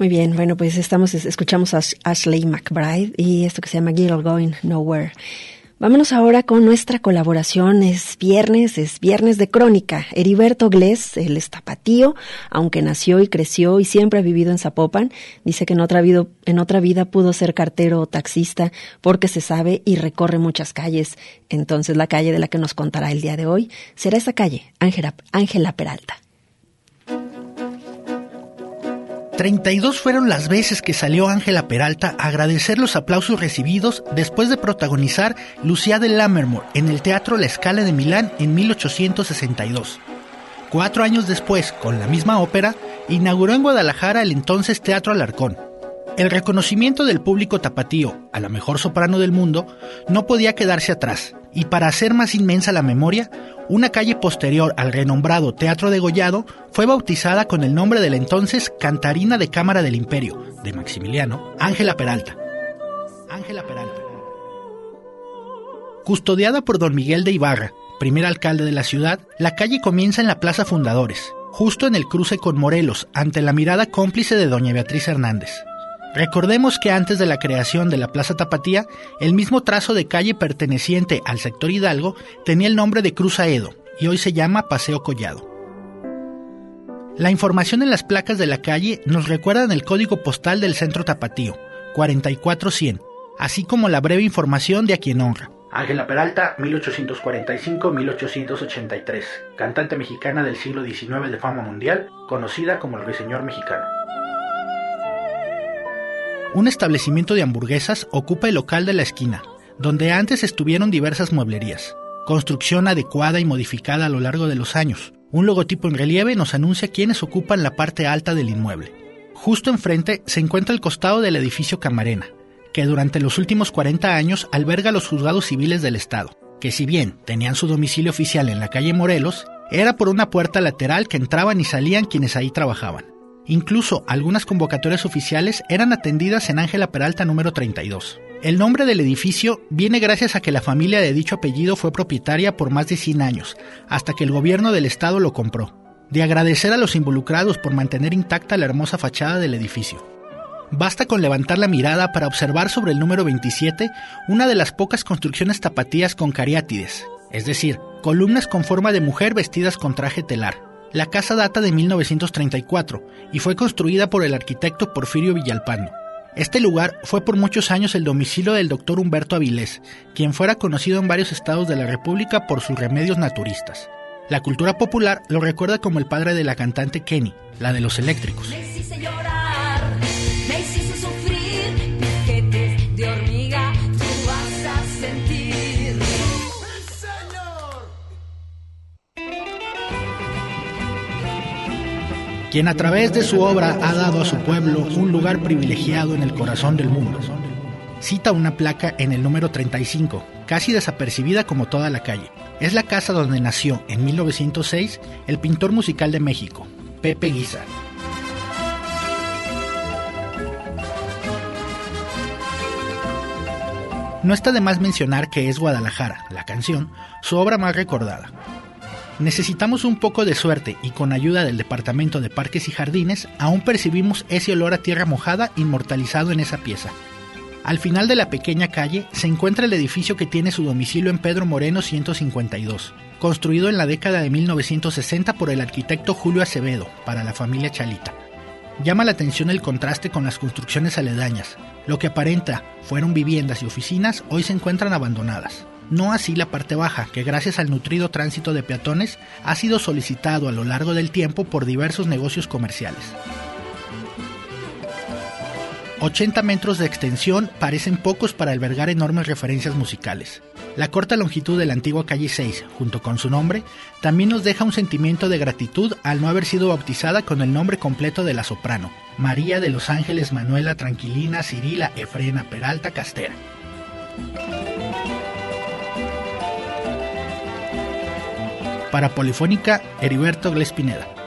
Muy bien, bueno, pues estamos, escuchamos a Ashley McBride y esto que se llama Girl Going Nowhere. Vámonos ahora con nuestra colaboración. Es viernes, es viernes de crónica. Heriberto Glés, el estapatío, aunque nació y creció y siempre ha vivido en Zapopan, dice que en otra vida, en otra vida pudo ser cartero o taxista porque se sabe y recorre muchas calles. Entonces la calle de la que nos contará el día de hoy será esa calle, Ángela, Ángela Peralta. 32 fueron las veces que salió Ángela Peralta a agradecer los aplausos recibidos después de protagonizar Lucía de Lammermoor en el Teatro La Scala de Milán en 1862. Cuatro años después, con la misma ópera, inauguró en Guadalajara el entonces Teatro Alarcón. El reconocimiento del público tapatío a la mejor soprano del mundo no podía quedarse atrás, y para hacer más inmensa la memoria, una calle posterior al renombrado Teatro de Gollado fue bautizada con el nombre de la entonces Cantarina de Cámara del Imperio, de Maximiliano, Ángela Peralta. Ángela Peralta. Custodiada por don Miguel de Ibarra, primer alcalde de la ciudad, la calle comienza en la Plaza Fundadores, justo en el cruce con Morelos, ante la mirada cómplice de doña Beatriz Hernández. Recordemos que antes de la creación de la Plaza Tapatía, el mismo trazo de calle perteneciente al sector Hidalgo tenía el nombre de Cruz Aedo y hoy se llama Paseo Collado. La información en las placas de la calle nos recuerdan el código postal del centro Tapatío, 44100, así como la breve información de a quien honra. Ángela Peralta, 1845-1883, cantante mexicana del siglo XIX de fama mundial, conocida como el Ruiseñor Mexicano. Un establecimiento de hamburguesas ocupa el local de la esquina, donde antes estuvieron diversas mueblerías. Construcción adecuada y modificada a lo largo de los años. Un logotipo en relieve nos anuncia quiénes ocupan la parte alta del inmueble. Justo enfrente se encuentra el costado del edificio Camarena, que durante los últimos 40 años alberga los juzgados civiles del Estado, que si bien tenían su domicilio oficial en la calle Morelos, era por una puerta lateral que entraban y salían quienes ahí trabajaban. Incluso algunas convocatorias oficiales eran atendidas en Ángela Peralta número 32. El nombre del edificio viene gracias a que la familia de dicho apellido fue propietaria por más de 100 años, hasta que el gobierno del estado lo compró. De agradecer a los involucrados por mantener intacta la hermosa fachada del edificio. Basta con levantar la mirada para observar sobre el número 27 una de las pocas construcciones tapatías con cariátides, es decir, columnas con forma de mujer vestidas con traje telar. La casa data de 1934 y fue construida por el arquitecto Porfirio Villalpando. Este lugar fue por muchos años el domicilio del doctor Humberto Avilés, quien fuera conocido en varios estados de la República por sus remedios naturistas. La cultura popular lo recuerda como el padre de la cantante Kenny, la de los eléctricos. Quien a través de su obra ha dado a su pueblo un lugar privilegiado en el corazón del mundo. Cita una placa en el número 35, casi desapercibida como toda la calle. Es la casa donde nació en 1906 el pintor musical de México, Pepe Guizar. No está de más mencionar que es Guadalajara, la canción, su obra más recordada. Necesitamos un poco de suerte y con ayuda del Departamento de Parques y Jardines aún percibimos ese olor a tierra mojada inmortalizado en esa pieza. Al final de la pequeña calle se encuentra el edificio que tiene su domicilio en Pedro Moreno 152, construido en la década de 1960 por el arquitecto Julio Acevedo para la familia Chalita. Llama la atención el contraste con las construcciones aledañas. Lo que aparenta fueron viviendas y oficinas hoy se encuentran abandonadas no así la parte baja, que gracias al nutrido tránsito de peatones ha sido solicitado a lo largo del tiempo por diversos negocios comerciales. 80 metros de extensión parecen pocos para albergar enormes referencias musicales. La corta longitud de la antigua calle 6, junto con su nombre, también nos deja un sentimiento de gratitud al no haber sido bautizada con el nombre completo de la soprano, María de los Ángeles Manuela Tranquilina Cirila Efrena Peralta Castera. Para Polifónica, Heriberto Glespineda.